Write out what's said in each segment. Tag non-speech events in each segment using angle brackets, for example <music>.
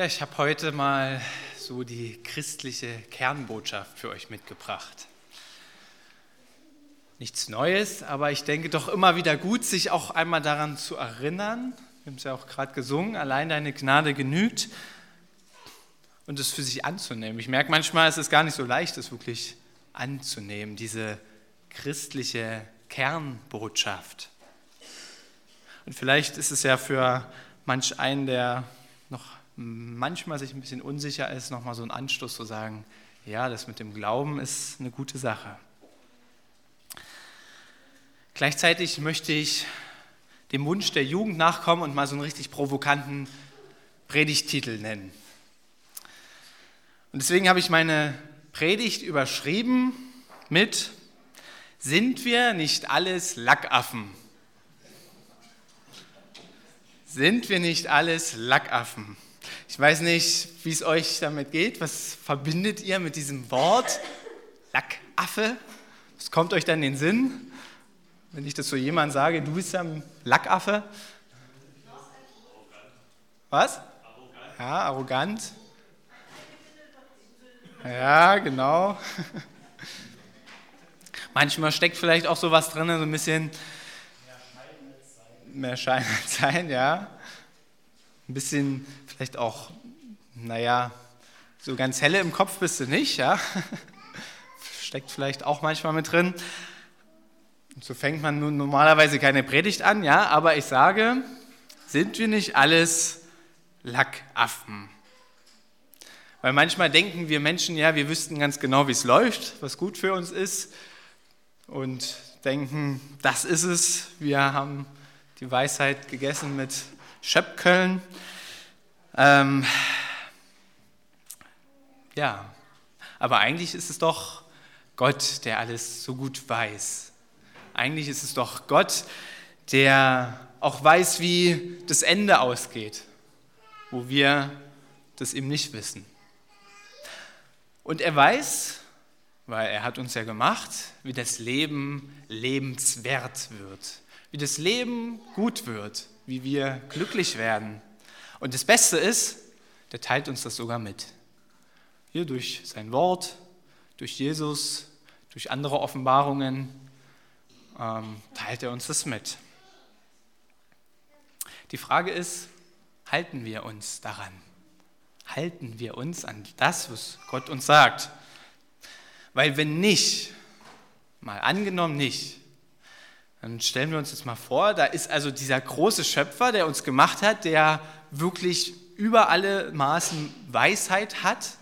Ja, ich habe heute mal so die christliche Kernbotschaft für euch mitgebracht. Nichts Neues, aber ich denke doch immer wieder gut, sich auch einmal daran zu erinnern. Wir haben es ja auch gerade gesungen, allein deine Gnade genügt und es für sich anzunehmen. Ich merke manchmal, es ist gar nicht so leicht, es wirklich anzunehmen, diese christliche Kernbotschaft. Und vielleicht ist es ja für manch einen, der noch manchmal sich ein bisschen unsicher ist, nochmal so ein Anstoß zu sagen, ja, das mit dem Glauben ist eine gute Sache. Gleichzeitig möchte ich dem Wunsch der Jugend nachkommen und mal so einen richtig provokanten Predigttitel nennen. Und deswegen habe ich meine Predigt überschrieben mit Sind wir nicht alles Lackaffen? Sind wir nicht alles Lackaffen? Ich weiß nicht, wie es euch damit geht. Was verbindet ihr mit diesem Wort? Lackaffe? Was kommt euch dann in den Sinn? Wenn ich das so jemand sage, du bist ja ein Lackaffe. Was? Ja, arrogant. Ja, genau. <laughs> Manchmal steckt vielleicht auch sowas drin, so ein bisschen mehr Schein als Sein, ja. Ein bisschen vielleicht auch, naja, so ganz helle im Kopf bist du nicht, ja. <laughs> Steckt vielleicht auch manchmal mit drin. Und so fängt man nun normalerweise keine Predigt an, ja, aber ich sage, sind wir nicht alles Lackaffen? Weil manchmal denken wir Menschen, ja, wir wüssten ganz genau, wie es läuft, was gut für uns ist und denken, das ist es. Wir haben die Weisheit gegessen mit Schöpköln. Ähm, ja, aber eigentlich ist es doch Gott, der alles so gut weiß. Eigentlich ist es doch Gott, der auch weiß, wie das Ende ausgeht, wo wir das eben nicht wissen. Und er weiß, weil er hat uns ja gemacht, wie das Leben lebenswert wird, wie das Leben gut wird, wie wir glücklich werden. Und das Beste ist, der teilt uns das sogar mit. Hier durch sein Wort, durch Jesus, durch andere Offenbarungen ähm, teilt er uns das mit. Die Frage ist, halten wir uns daran? Halten wir uns an das, was Gott uns sagt? Weil wenn nicht, mal angenommen nicht, dann stellen wir uns jetzt mal vor, da ist also dieser große Schöpfer, der uns gemacht hat, der wirklich über alle Maßen Weisheit hat.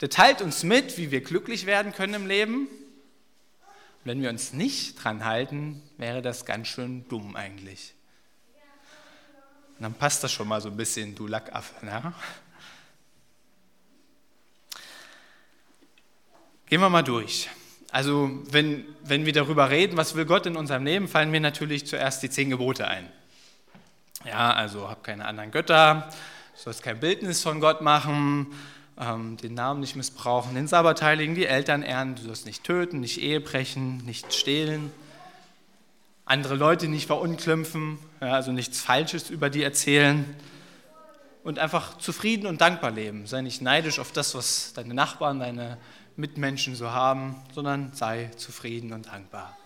Der teilt uns mit, wie wir glücklich werden können im Leben. Und wenn wir uns nicht dran halten, wäre das ganz schön dumm eigentlich. Und dann passt das schon mal so ein bisschen, du Lackaffe. Ne? Gehen wir mal durch. Also wenn, wenn wir darüber reden, was will Gott in unserem Leben, fallen mir natürlich zuerst die zehn Gebote ein. Ja, also hab keine anderen Götter, sollst kein Bildnis von Gott machen, ähm, den Namen nicht missbrauchen, den Sabbat heiligen, die Eltern ehren, du sollst nicht töten, nicht Ehe brechen, nicht stehlen, andere Leute nicht verunglimpfen, ja, also nichts Falsches über die erzählen und einfach zufrieden und dankbar leben. Sei nicht neidisch auf das, was deine Nachbarn, deine Mitmenschen so haben, sondern sei zufrieden und dankbar.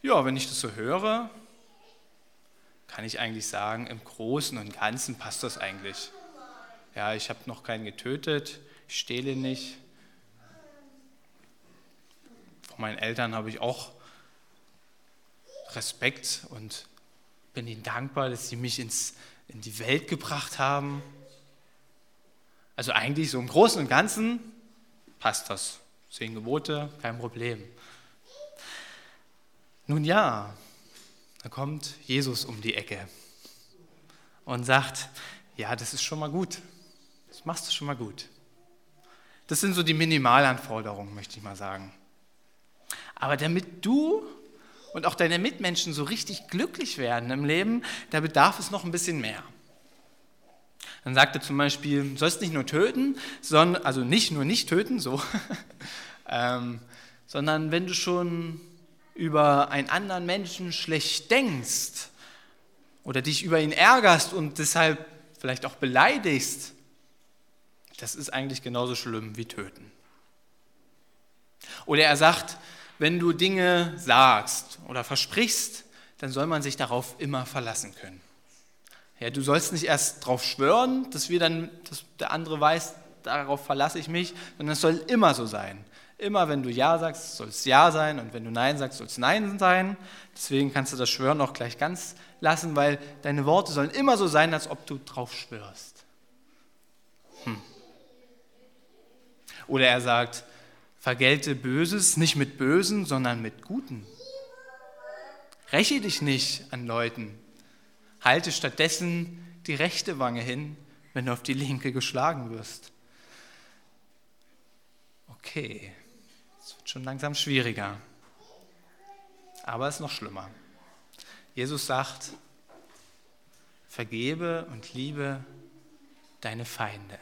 Ja, wenn ich das so höre, kann ich eigentlich sagen, im Großen und Ganzen passt das eigentlich. Ja, ich habe noch keinen getötet, ich stehle nicht. Von meinen Eltern habe ich auch Respekt und bin ihnen dankbar, dass sie mich ins, in die Welt gebracht haben. Also eigentlich so im Großen und Ganzen passt das. Zehn Gebote, kein Problem. Nun ja, da kommt Jesus um die Ecke und sagt, ja, das ist schon mal gut. Das machst du schon mal gut. Das sind so die Minimalanforderungen, möchte ich mal sagen. Aber damit du und auch deine Mitmenschen so richtig glücklich werden im Leben, da bedarf es noch ein bisschen mehr. Dann sagt er zum Beispiel, du sollst nicht nur töten, sondern, also nicht nur nicht töten, so, <laughs> ähm, sondern wenn du schon über einen anderen Menschen schlecht denkst oder dich über ihn ärgerst und deshalb vielleicht auch beleidigst, das ist eigentlich genauso schlimm wie töten. Oder er sagt, wenn du Dinge sagst oder versprichst, dann soll man sich darauf immer verlassen können. Ja, du sollst nicht erst darauf schwören, dass wir dann, dass der andere weiß, darauf verlasse ich mich, sondern es soll immer so sein. Immer wenn du Ja sagst, soll es Ja sein und wenn du Nein sagst, soll es Nein sein. Deswegen kannst du das Schwören auch gleich ganz lassen, weil deine Worte sollen immer so sein, als ob du drauf schwörst. Hm. Oder er sagt, vergelte Böses nicht mit Bösen, sondern mit Guten. Räche dich nicht an Leuten. Halte stattdessen die rechte Wange hin, wenn du auf die linke geschlagen wirst. Okay, es wird schon langsam schwieriger. Aber es ist noch schlimmer. Jesus sagt, vergebe und liebe deine Feinde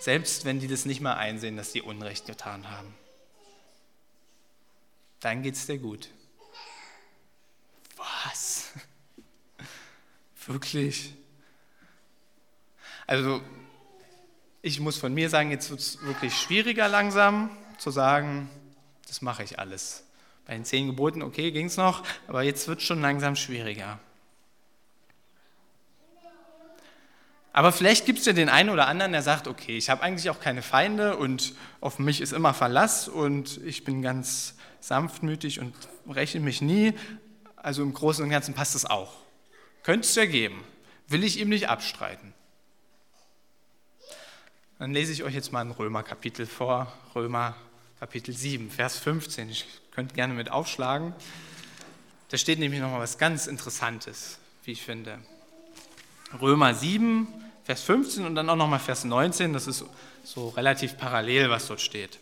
selbst wenn die das nicht mal einsehen, dass die Unrecht getan haben. Dann geht es dir gut. Was? Wirklich? Also, ich muss von mir sagen, jetzt wird es wirklich schwieriger langsam zu sagen, das mache ich alles. Bei den zehn Geboten, okay, ging es noch, aber jetzt wird es schon langsam schwieriger. Aber vielleicht gibt es ja den einen oder anderen, der sagt, okay, ich habe eigentlich auch keine Feinde und auf mich ist immer Verlass und ich bin ganz sanftmütig und rechne mich nie. Also im Großen und Ganzen passt es auch. Könnte es ja geben. Will ich ihm nicht abstreiten. Dann lese ich euch jetzt mal ein Römer Kapitel vor, Römer Kapitel 7, Vers 15. Ich könnte gerne mit aufschlagen. Da steht nämlich noch mal was ganz Interessantes, wie ich finde. Römer 7, Vers 15 und dann auch nochmal Vers 19. Das ist so relativ parallel, was dort steht.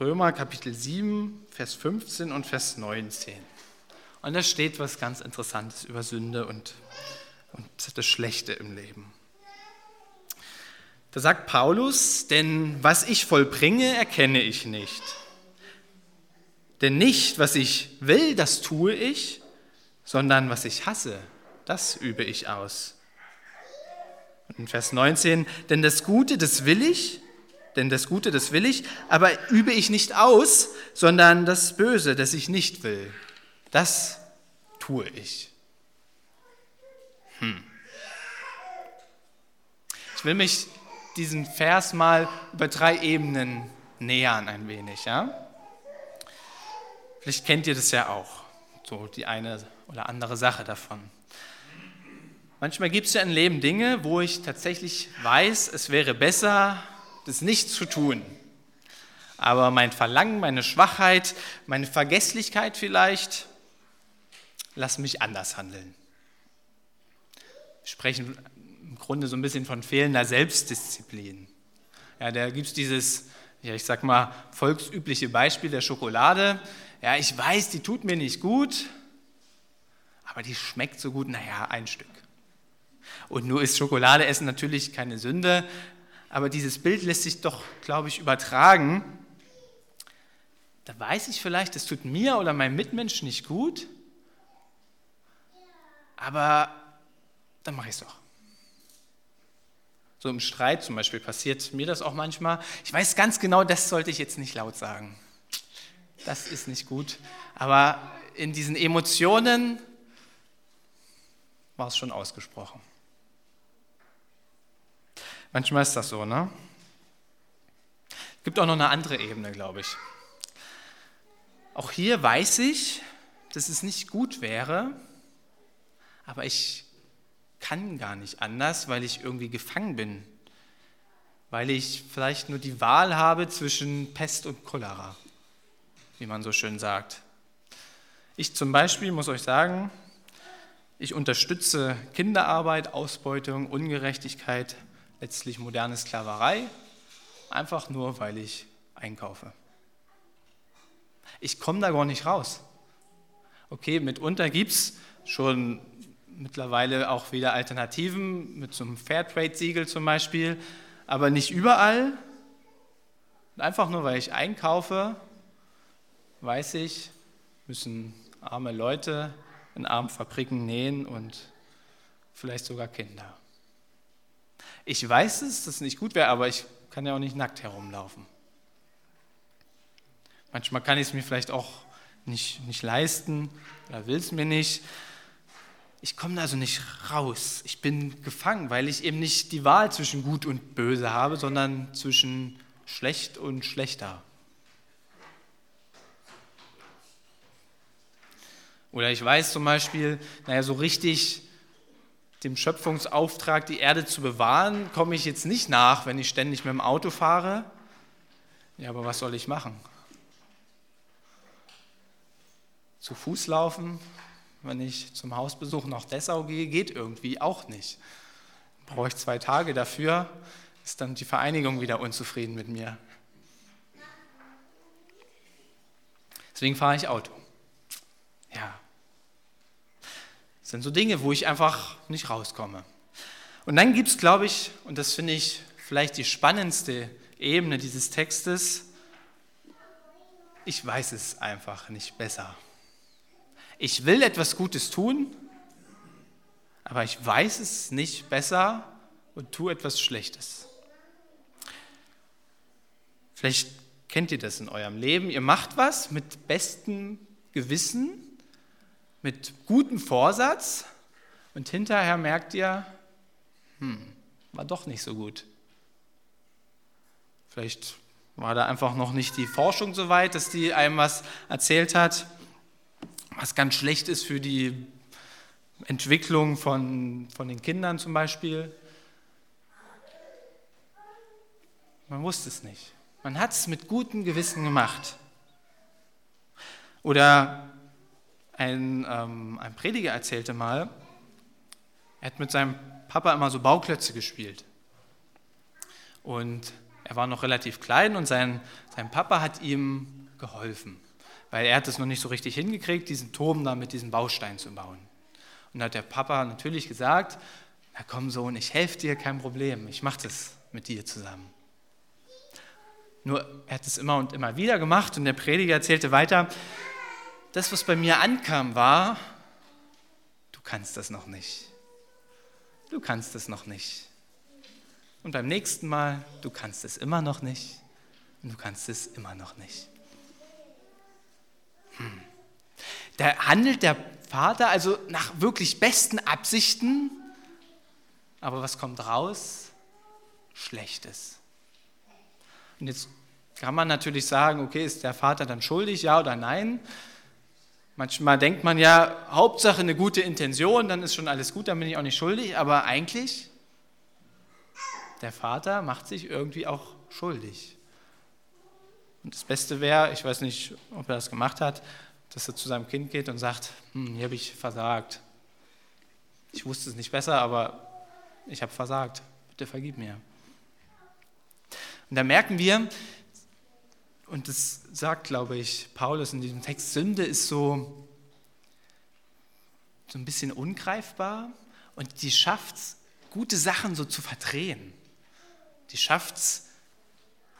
Römer Kapitel 7, Vers 15 und Vers 19. Und da steht was ganz Interessantes über Sünde und, und das Schlechte im Leben. Da sagt Paulus, denn was ich vollbringe, erkenne ich nicht. Denn nicht, was ich will, das tue ich, sondern was ich hasse, das übe ich aus. Und in Vers 19, denn das Gute, das will ich, denn das Gute, das will ich, aber übe ich nicht aus, sondern das Böse, das ich nicht will, das tue ich. Hm. Ich will mich diesen Vers mal über drei Ebenen nähern ein wenig. Ja? Vielleicht kennt ihr das ja auch, so die eine oder andere Sache davon. Manchmal gibt es ja im Leben Dinge, wo ich tatsächlich weiß, es wäre besser, das nicht zu tun. Aber mein Verlangen, meine Schwachheit, meine Vergesslichkeit vielleicht, lassen mich anders handeln. Wir sprechen im Grunde so ein bisschen von fehlender Selbstdisziplin. Ja, da gibt es dieses, ja, ich sag mal, volksübliche Beispiel der Schokolade. Ja, ich weiß, die tut mir nicht gut, aber die schmeckt so gut, naja, ein Stück. Und nur ist Schokolade essen natürlich keine Sünde, aber dieses Bild lässt sich doch, glaube ich, übertragen. Da weiß ich vielleicht, es tut mir oder meinem Mitmenschen nicht gut, aber dann mache ich es doch. So im Streit zum Beispiel passiert mir das auch manchmal. Ich weiß ganz genau, das sollte ich jetzt nicht laut sagen. Das ist nicht gut. Aber in diesen Emotionen war es schon ausgesprochen. Manchmal ist das so, ne? Es gibt auch noch eine andere Ebene, glaube ich. Auch hier weiß ich, dass es nicht gut wäre, aber ich kann gar nicht anders, weil ich irgendwie gefangen bin. Weil ich vielleicht nur die Wahl habe zwischen Pest und Cholera, wie man so schön sagt. Ich zum Beispiel muss euch sagen, Ich unterstütze Kinderarbeit, Ausbeutung, Ungerechtigkeit, letztlich moderne Sklaverei, einfach nur, weil ich einkaufe. Ich komme da gar nicht raus. Okay, mitunter gibt es schon mittlerweile auch wieder Alternativen mit so einem Fairtrade-Siegel zum Beispiel, aber nicht überall. Einfach nur, weil ich einkaufe, weiß ich, müssen arme Leute in armen Fabriken nähen und vielleicht sogar Kinder. Ich weiß es, dass es nicht gut wäre, aber ich kann ja auch nicht nackt herumlaufen. Manchmal kann ich es mir vielleicht auch nicht, nicht leisten oder will es mir nicht. Ich komme also nicht raus. Ich bin gefangen, weil ich eben nicht die Wahl zwischen gut und böse habe, sondern zwischen schlecht und schlechter. Oder ich weiß zum Beispiel, naja, so richtig dem Schöpfungsauftrag, die Erde zu bewahren, komme ich jetzt nicht nach, wenn ich ständig mit dem Auto fahre. Ja, aber was soll ich machen? Zu Fuß laufen, wenn ich zum Hausbesuch nach Dessau gehe, geht irgendwie auch nicht. Brauche ich zwei Tage dafür, ist dann die Vereinigung wieder unzufrieden mit mir. Deswegen fahre ich Auto. Ja. Das sind so Dinge, wo ich einfach nicht rauskomme. Und dann gibt es, glaube ich, und das finde ich vielleicht die spannendste Ebene dieses Textes, ich weiß es einfach nicht besser. Ich will etwas Gutes tun, aber ich weiß es nicht besser und tue etwas Schlechtes. Vielleicht kennt ihr das in eurem Leben. Ihr macht was mit bestem Gewissen, mit gutem Vorsatz und hinterher merkt ihr, hm, war doch nicht so gut. Vielleicht war da einfach noch nicht die Forschung so weit, dass die einem was erzählt hat was ganz schlecht ist für die Entwicklung von, von den Kindern zum Beispiel. Man wusste es nicht. Man hat es mit gutem Gewissen gemacht. Oder ein, ähm, ein Prediger erzählte mal, er hat mit seinem Papa immer so Bauklötze gespielt. Und er war noch relativ klein und sein, sein Papa hat ihm geholfen weil er hat es noch nicht so richtig hingekriegt, diesen Turm da mit diesem Baustein zu bauen. Und da hat der Papa natürlich gesagt, na komm Sohn, ich helfe dir, kein Problem, ich mache das mit dir zusammen. Nur er hat es immer und immer wieder gemacht und der Prediger erzählte weiter, das, was bei mir ankam, war, du kannst das noch nicht. Du kannst es noch nicht. Und beim nächsten Mal, du kannst es immer noch nicht. Und du kannst es immer noch nicht. Da handelt der Vater also nach wirklich besten Absichten, aber was kommt raus? Schlechtes. Und jetzt kann man natürlich sagen, okay, ist der Vater dann schuldig, ja oder nein? Manchmal denkt man ja, Hauptsache eine gute Intention, dann ist schon alles gut, dann bin ich auch nicht schuldig, aber eigentlich, der Vater macht sich irgendwie auch schuldig. Und das Beste wäre, ich weiß nicht, ob er das gemacht hat, dass er zu seinem Kind geht und sagt, hm, hier habe ich versagt. Ich wusste es nicht besser, aber ich habe versagt. Bitte vergib mir. Und da merken wir, und das sagt, glaube ich, Paulus in diesem Text, Sünde ist so, so ein bisschen ungreifbar und die schafft es, gute Sachen so zu verdrehen. Die schafft es,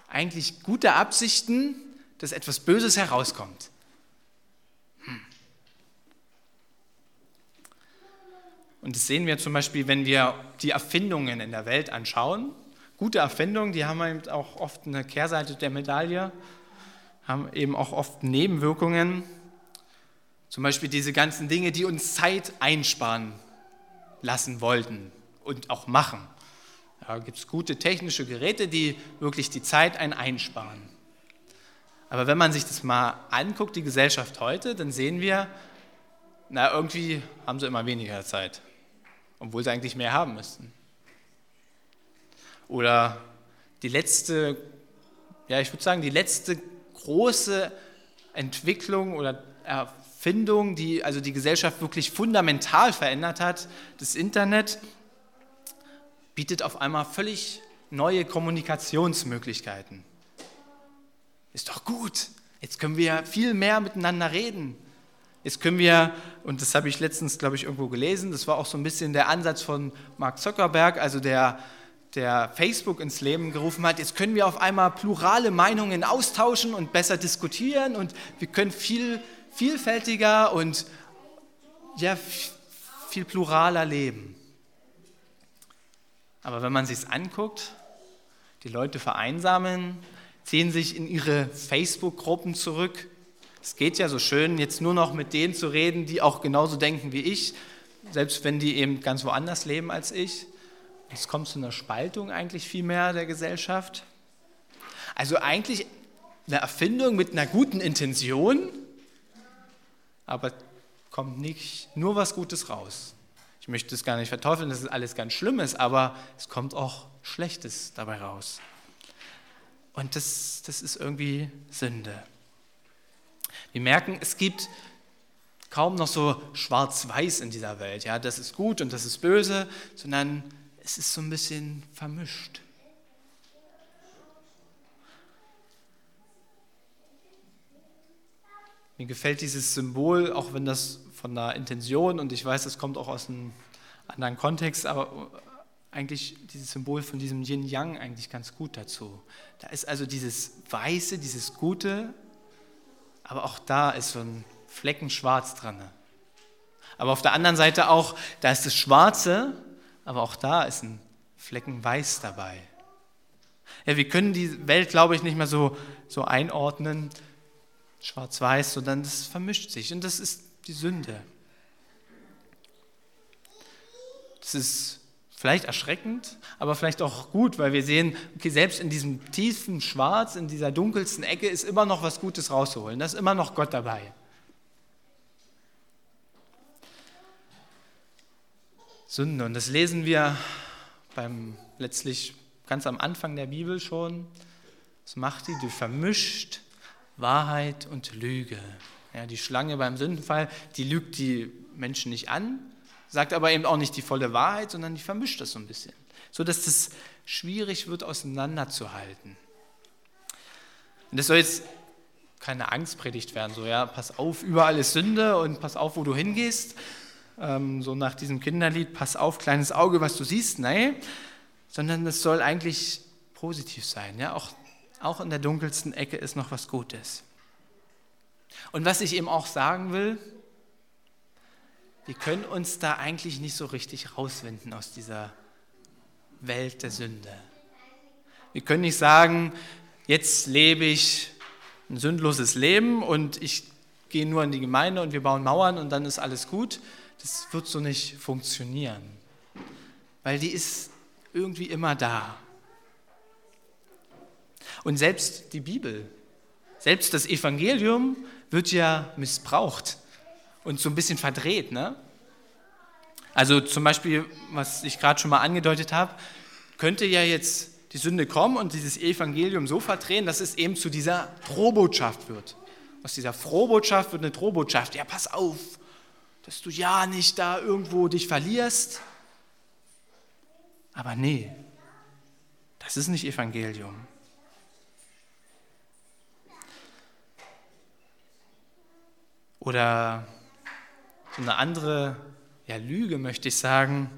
eigentlich gute Absichten, dass etwas Böses herauskommt. Hm. Und das sehen wir zum Beispiel, wenn wir die Erfindungen in der Welt anschauen. Gute Erfindungen, die haben eben auch oft eine Kehrseite der Medaille, haben eben auch oft Nebenwirkungen. Zum Beispiel diese ganzen Dinge, die uns Zeit einsparen lassen wollten und auch machen. Da gibt es gute technische Geräte, die wirklich die Zeit ein einsparen. Aber wenn man sich das mal anguckt, die Gesellschaft heute, dann sehen wir, na, irgendwie haben sie immer weniger Zeit, obwohl sie eigentlich mehr haben müssten. Oder die letzte, ja, ich würde sagen, die letzte große Entwicklung oder Erfindung, die also die Gesellschaft wirklich fundamental verändert hat, das Internet, bietet auf einmal völlig neue Kommunikationsmöglichkeiten. Ist doch gut. Jetzt können wir viel mehr miteinander reden. Jetzt können wir, und das habe ich letztens, glaube ich, irgendwo gelesen, das war auch so ein bisschen der Ansatz von Mark Zuckerberg, also der, der Facebook ins Leben gerufen hat, jetzt können wir auf einmal plurale Meinungen austauschen und besser diskutieren und wir können viel vielfältiger und ja, viel pluraler leben. Aber wenn man sich anguckt, die Leute vereinsamen, ziehen sich in ihre Facebook-Gruppen zurück. Es geht ja so schön, jetzt nur noch mit denen zu reden, die auch genauso denken wie ich, selbst wenn die eben ganz woanders leben als ich. Es kommt zu einer Spaltung eigentlich viel mehr der Gesellschaft. Also eigentlich eine Erfindung mit einer guten Intention, aber kommt nicht nur was Gutes raus. Ich möchte es gar nicht verteufeln, dass es alles ganz Schlimmes, aber es kommt auch Schlechtes dabei raus. Und das, das ist irgendwie Sünde. Wir merken, es gibt kaum noch so schwarz-weiß in dieser Welt. Ja, das ist gut und das ist böse, sondern es ist so ein bisschen vermischt. Mir gefällt dieses Symbol, auch wenn das von der Intention und ich weiß, das kommt auch aus einem anderen Kontext, aber eigentlich dieses Symbol von diesem Yin-Yang eigentlich ganz gut dazu. Da ist also dieses Weiße, dieses Gute, aber auch da ist so ein Flecken Schwarz dran. Aber auf der anderen Seite auch, da ist das Schwarze, aber auch da ist ein Flecken Weiß dabei. Ja, wir können die Welt, glaube ich, nicht mehr so, so einordnen, schwarz-weiß, sondern das vermischt sich und das ist die Sünde. Das ist vielleicht erschreckend, aber vielleicht auch gut, weil wir sehen, okay, selbst in diesem tiefen Schwarz, in dieser dunkelsten Ecke ist immer noch was Gutes rauszuholen. Da ist immer noch Gott dabei. Sünde, und das lesen wir beim letztlich ganz am Anfang der Bibel schon. Was macht die? Die vermischt Wahrheit und Lüge. Ja, die Schlange beim Sündenfall, die lügt die Menschen nicht an, sagt aber eben auch nicht die volle Wahrheit, sondern die vermischt das so ein bisschen, so dass das schwierig wird auseinanderzuhalten. Und das soll jetzt keine Angstpredigt werden, so ja, pass auf, überall ist Sünde und pass auf, wo du hingehst. Ähm, so nach diesem Kinderlied, pass auf, kleines Auge, was du siehst. Nein, sondern es soll eigentlich positiv sein. Ja, auch, auch in der dunkelsten Ecke ist noch was Gutes. Und was ich eben auch sagen will, wir können uns da eigentlich nicht so richtig rauswinden aus dieser Welt der Sünde. Wir können nicht sagen, jetzt lebe ich ein sündloses Leben und ich gehe nur in die Gemeinde und wir bauen Mauern und dann ist alles gut. Das wird so nicht funktionieren, weil die ist irgendwie immer da. Und selbst die Bibel, selbst das Evangelium wird ja missbraucht und so ein bisschen verdreht. Ne? Also zum Beispiel, was ich gerade schon mal angedeutet habe, könnte ja jetzt die Sünde kommen und dieses Evangelium so verdrehen, dass es eben zu dieser Drohbotschaft wird. Aus dieser Frohbotschaft wird eine Drohbotschaft. Ja, pass auf, dass du ja nicht da irgendwo dich verlierst. Aber nee, das ist nicht Evangelium. Oder so eine andere ja, Lüge, möchte ich sagen.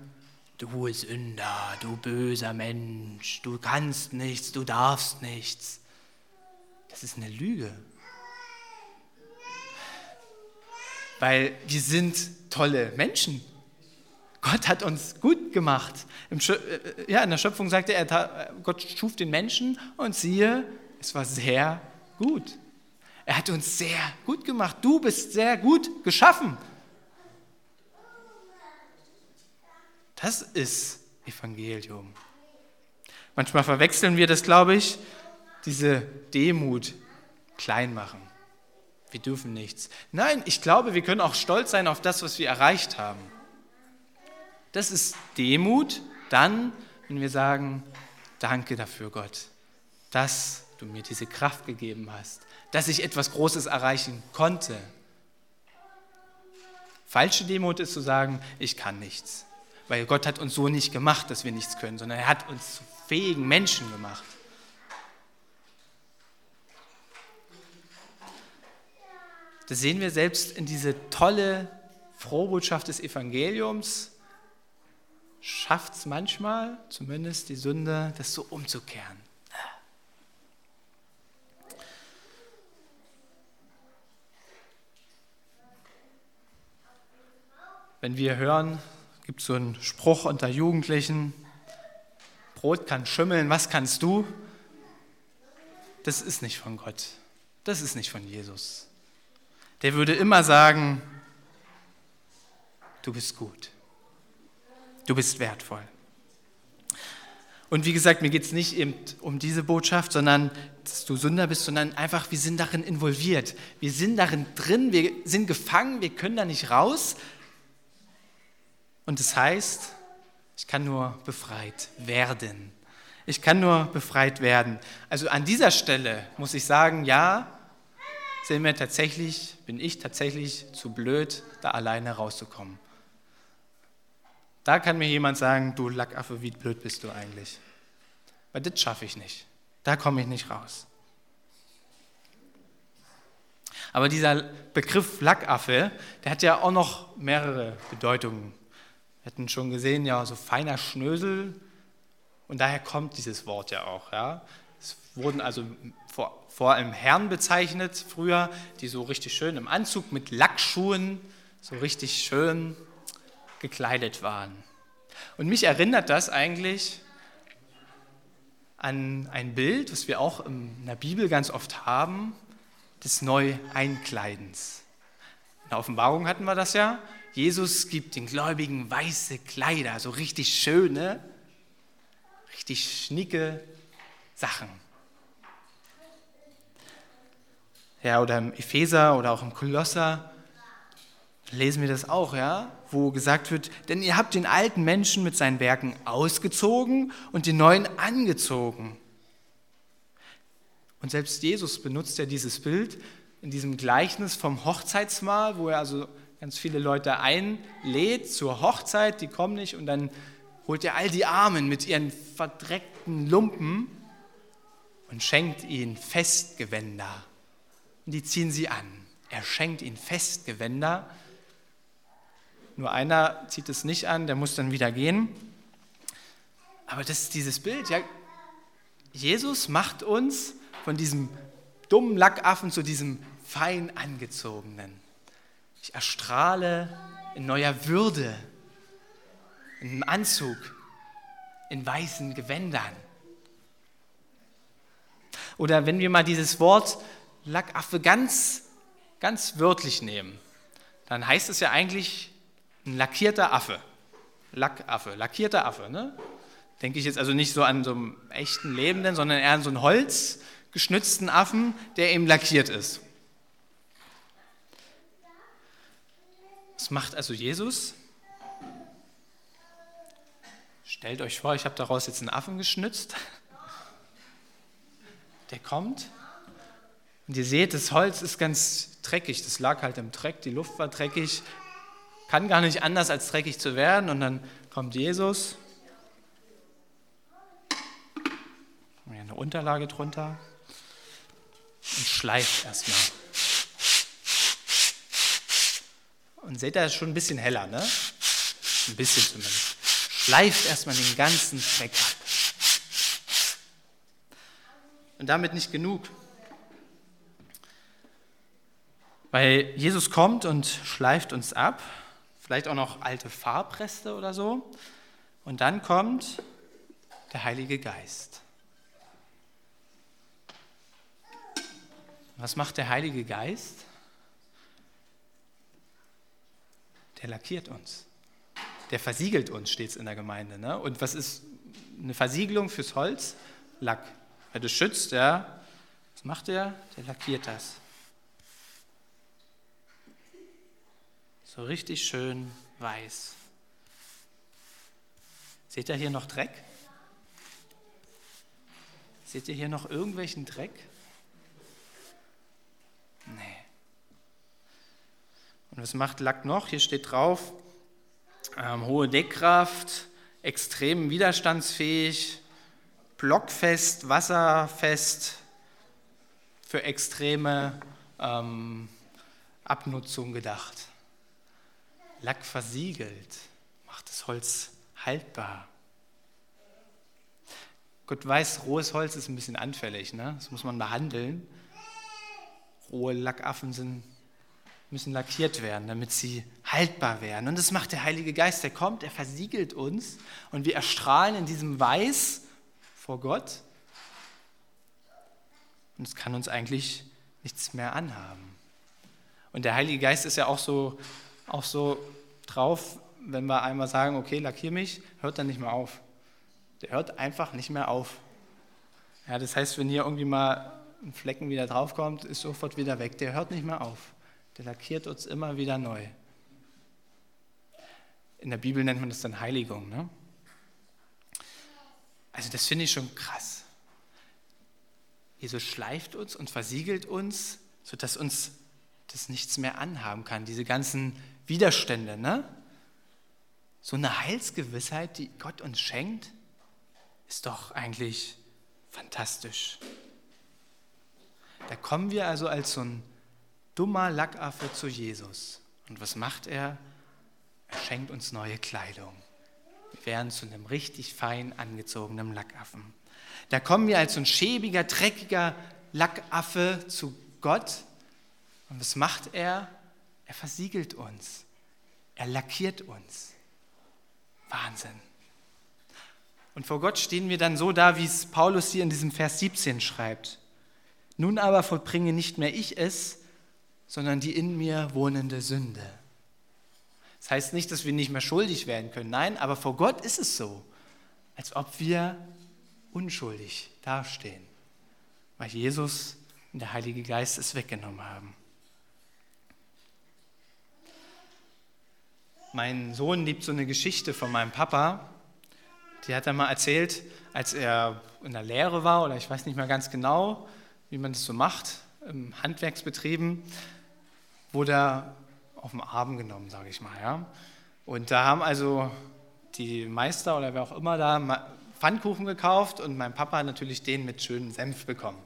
Du Sünder, du böser Mensch, du kannst nichts, du darfst nichts. Das ist eine Lüge. Weil wir sind tolle Menschen. Gott hat uns gut gemacht. Äh, ja, in der Schöpfung sagte er, Gott schuf den Menschen und siehe, es war sehr gut. Er hat uns sehr gut gemacht. Du bist sehr gut geschaffen. Das ist Evangelium. Manchmal verwechseln wir das, glaube ich, diese Demut klein machen. Wir dürfen nichts. Nein, ich glaube, wir können auch stolz sein auf das, was wir erreicht haben. Das ist Demut dann, wenn wir sagen, danke dafür, Gott, dass du mir diese Kraft gegeben hast, dass ich etwas Großes erreichen konnte. Falsche Demut ist zu sagen, ich kann nichts. Weil Gott hat uns so nicht gemacht, dass wir nichts können, sondern er hat uns zu fähigen Menschen gemacht. Das sehen wir selbst in diese tolle Frohbotschaft des Evangeliums. Schafft es manchmal, zumindest die Sünde, das so umzukehren. Wenn wir hören, gibt es so einen Spruch unter Jugendlichen, Brot kann schimmeln, was kannst du? Das ist nicht von Gott. Das ist nicht von Jesus der würde immer sagen, du bist gut, du bist wertvoll. Und wie gesagt, mir geht es nicht eben um diese Botschaft, sondern dass du Sünder bist, sondern einfach, wir sind darin involviert. Wir sind darin drin, wir sind gefangen, wir können da nicht raus. Und das heißt, ich kann nur befreit werden. Ich kann nur befreit werden. Also an dieser Stelle muss ich sagen, ja, sind wir tatsächlich, bin ich tatsächlich zu blöd, da alleine rauszukommen. Da kann mir jemand sagen, du Lackaffe, wie blöd bist du eigentlich? Weil das schaffe ich nicht. Da komme ich nicht raus. Aber dieser Begriff Lackaffe, der hat ja auch noch mehrere Bedeutungen. Hatten schon gesehen, ja, so feiner Schnösel. Und daher kommt dieses Wort ja auch. Ja. Es wurden also vor, vor allem Herren bezeichnet früher, die so richtig schön im Anzug mit Lackschuhen, so richtig schön gekleidet waren. Und mich erinnert das eigentlich an ein Bild, was wir auch in der Bibel ganz oft haben, des Neueinkleidens. In der Offenbarung hatten wir das ja. Jesus gibt den Gläubigen weiße Kleider, so richtig schöne, richtig schnicke Sachen. ja, oder im Epheser oder auch im Kolosser lesen wir das auch, ja, wo gesagt wird, denn ihr habt den alten Menschen mit seinen Werken ausgezogen und den neuen angezogen. Und selbst Jesus benutzt ja dieses Bild in diesem Gleichnis vom Hochzeitsmahl, wo er also ganz viele Leute einlädt zur Hochzeit, die kommen nicht und dann holt er all die Armen mit ihren verdreckten Lumpen und schenkt ihnen Festgewänder und die ziehen sie an. Er schenkt ihnen Festgewänder. Nur einer zieht es nicht an, der muss dann wieder gehen. Aber das ist dieses Bild. Ja, Jesus macht uns von diesem dummen Lackaffen zu diesem fein angezogenen. Ich erstrahle in neuer Würde, in einem Anzug, in weißen Gewändern. Oder wenn wir mal dieses Wort Lackaffe ganz, ganz wörtlich nehmen, dann heißt es ja eigentlich ein lackierter Affe. Lackaffe, lackierter Affe. Ne? Denke ich jetzt also nicht so an so einen echten Lebenden, sondern eher an so einen holzgeschnitzten Affen, der eben lackiert ist. Was macht also Jesus? Stellt euch vor, ich habe daraus jetzt einen Affen geschnitzt. Der kommt und ihr seht, das Holz ist ganz dreckig, das lag halt im Dreck, die Luft war dreckig, kann gar nicht anders als dreckig zu werden. Und dann kommt Jesus, hier eine Unterlage drunter und schleift erstmal. Und seht ihr, ist schon ein bisschen heller, ne? Ein bisschen zumindest. Schleift erstmal den ganzen Dreck ab. Und damit nicht genug. Weil Jesus kommt und schleift uns ab, vielleicht auch noch alte Farbreste oder so. Und dann kommt der Heilige Geist. Was macht der Heilige Geist? Der lackiert uns. Der versiegelt uns, steht es in der Gemeinde. Ne? Und was ist eine Versiegelung fürs Holz? Lack. Wer das schützt, ja, was macht er? Der lackiert das. So richtig schön weiß. Seht ihr hier noch Dreck? Seht ihr hier noch irgendwelchen Dreck? Und was macht Lack noch? Hier steht drauf, ähm, hohe Deckkraft, extrem widerstandsfähig, blockfest, wasserfest, für extreme ähm, Abnutzung gedacht. Lack versiegelt, macht das Holz haltbar. Gott weiß, rohes Holz ist ein bisschen anfällig, ne? das muss man behandeln. Rohe Lackaffen sind, müssen lackiert werden, damit sie haltbar werden. Und das macht der Heilige Geist, der kommt, er versiegelt uns und wir erstrahlen in diesem Weiß vor Gott. Und es kann uns eigentlich nichts mehr anhaben. Und der Heilige Geist ist ja auch so, auch so drauf, wenn wir einmal sagen, okay, lackier mich, hört dann nicht mehr auf. Der hört einfach nicht mehr auf. Ja, das heißt, wenn hier irgendwie mal ein Flecken wieder draufkommt, ist sofort wieder weg. Der hört nicht mehr auf. Der lackiert uns immer wieder neu. In der Bibel nennt man das dann Heiligung. Ne? Also das finde ich schon krass. Jesus schleift uns und versiegelt uns, sodass uns das nichts mehr anhaben kann. Diese ganzen Widerstände. Ne? So eine Heilsgewissheit, die Gott uns schenkt, ist doch eigentlich fantastisch. Da kommen wir also als so ein dummer Lackaffe zu Jesus. Und was macht er? Er schenkt uns neue Kleidung. Wir werden zu einem richtig fein angezogenen Lackaffen. Da kommen wir als so ein schäbiger, dreckiger Lackaffe zu Gott. Und was macht er? Er versiegelt uns. Er lackiert uns. Wahnsinn. Und vor Gott stehen wir dann so da, wie es Paulus hier in diesem Vers 17 schreibt. Nun aber vollbringe nicht mehr ich es, sondern die in mir wohnende Sünde. Das heißt nicht, dass wir nicht mehr schuldig werden können. Nein, aber vor Gott ist es so, als ob wir unschuldig dastehen, weil Jesus und der Heilige Geist es weggenommen haben. Mein Sohn liebt so eine Geschichte von meinem Papa, die hat er mal erzählt, als er in der Lehre war, oder ich weiß nicht mehr ganz genau, wie man das so macht, im Handwerksbetrieben, wurde er auf den Arm genommen, sage ich mal. Ja? Und da haben also die Meister oder wer auch immer da Pfannkuchen gekauft und mein Papa hat natürlich den mit schönem Senf bekommen.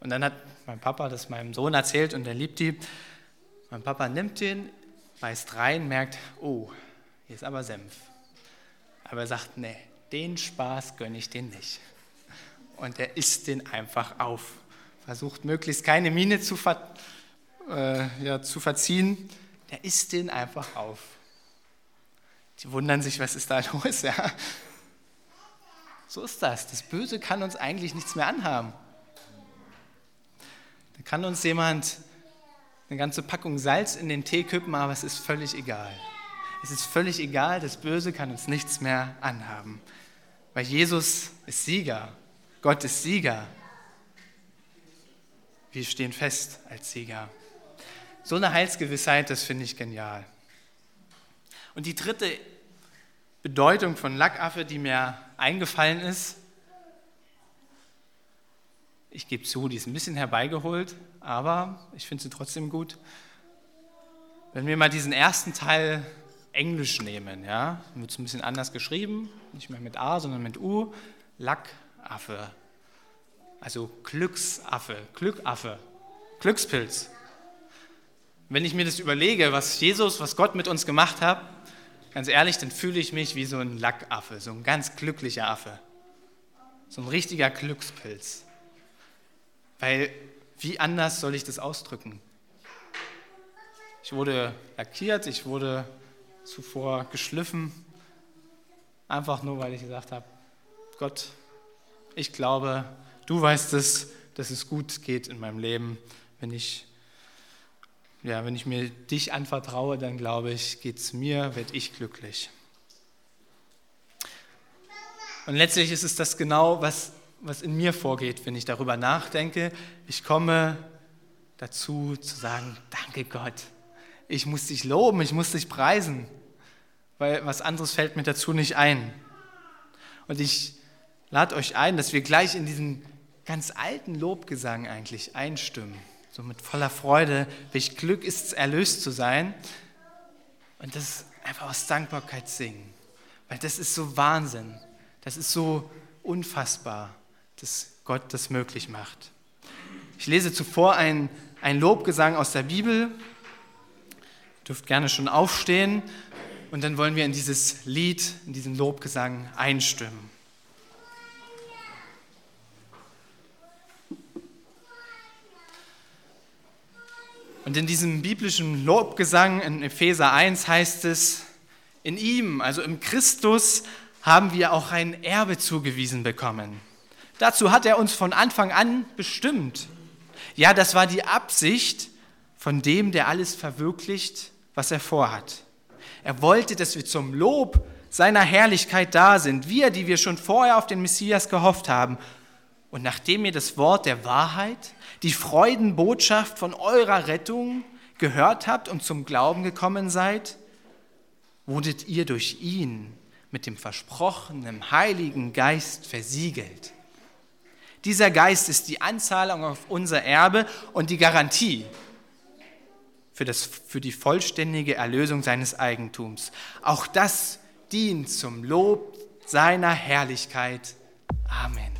Und dann hat mein Papa das meinem Sohn erzählt und er liebt die. Mein Papa nimmt den, beißt rein, merkt, oh, hier ist aber Senf. Aber er sagt, nee, den Spaß gönne ich den nicht. Und er isst den einfach auf. Versucht möglichst keine Miene zu, ver äh, ja, zu verziehen. Der isst den einfach auf. Die wundern sich, was ist da <laughs> los? Ja. So ist das. Das Böse kann uns eigentlich nichts mehr anhaben. Da kann uns jemand eine ganze Packung Salz in den Tee kippen, aber es ist völlig egal. Es ist völlig egal, das Böse kann uns nichts mehr anhaben. Weil Jesus ist Sieger. Gott ist Sieger. Wir stehen fest als Sieger. So eine Heilsgewissheit, das finde ich genial. Und die dritte Bedeutung von Lackaffe, die mir eingefallen ist, ich gebe zu, die ist ein bisschen herbeigeholt, aber ich finde sie trotzdem gut. Wenn wir mal diesen ersten Teil Englisch nehmen, ja, wird es ein bisschen anders geschrieben, nicht mehr mit A, sondern mit U, Lackaffe, also Glücksaffe, Glückaffe, Glückspilz. Wenn ich mir das überlege, was Jesus, was Gott mit uns gemacht hat, ganz ehrlich, dann fühle ich mich wie so ein Lackaffe, so ein ganz glücklicher Affe, so ein richtiger Glückspilz. Weil wie anders soll ich das ausdrücken? Ich wurde lackiert, ich wurde zuvor geschliffen, einfach nur weil ich gesagt habe, Gott, ich glaube, du weißt es, dass es gut geht in meinem Leben. Wenn ich, ja, wenn ich mir dich anvertraue, dann glaube ich, geht es mir, werde ich glücklich. Und letztlich ist es das genau, was, was in mir vorgeht, wenn ich darüber nachdenke. Ich komme dazu zu sagen, danke Gott. Ich muss dich loben, ich muss dich preisen weil was anderes fällt mir dazu nicht ein. Und ich lade euch ein, dass wir gleich in diesen ganz alten Lobgesang eigentlich einstimmen. so mit voller Freude, welch Glück ist es, erlöst zu sein. Und das einfach aus Dankbarkeit singen. Weil das ist so Wahnsinn. Das ist so unfassbar, dass Gott das möglich macht. Ich lese zuvor ein, ein Lobgesang aus der Bibel. Ihr dürft gerne schon aufstehen. Und dann wollen wir in dieses Lied, in diesen Lobgesang einstimmen. Und in diesem biblischen Lobgesang in Epheser 1 heißt es, in ihm, also im Christus, haben wir auch ein Erbe zugewiesen bekommen. Dazu hat er uns von Anfang an bestimmt. Ja, das war die Absicht von dem, der alles verwirklicht, was er vorhat. Er wollte, dass wir zum Lob seiner Herrlichkeit da sind, wir, die wir schon vorher auf den Messias gehofft haben. Und nachdem ihr das Wort der Wahrheit, die Freudenbotschaft von eurer Rettung gehört habt und zum Glauben gekommen seid, wurdet ihr durch ihn mit dem versprochenen Heiligen Geist versiegelt. Dieser Geist ist die Anzahlung auf unser Erbe und die Garantie für, das, für die vollständige Erlösung seines Eigentums. Auch das dient zum Lob seiner Herrlichkeit. Amen.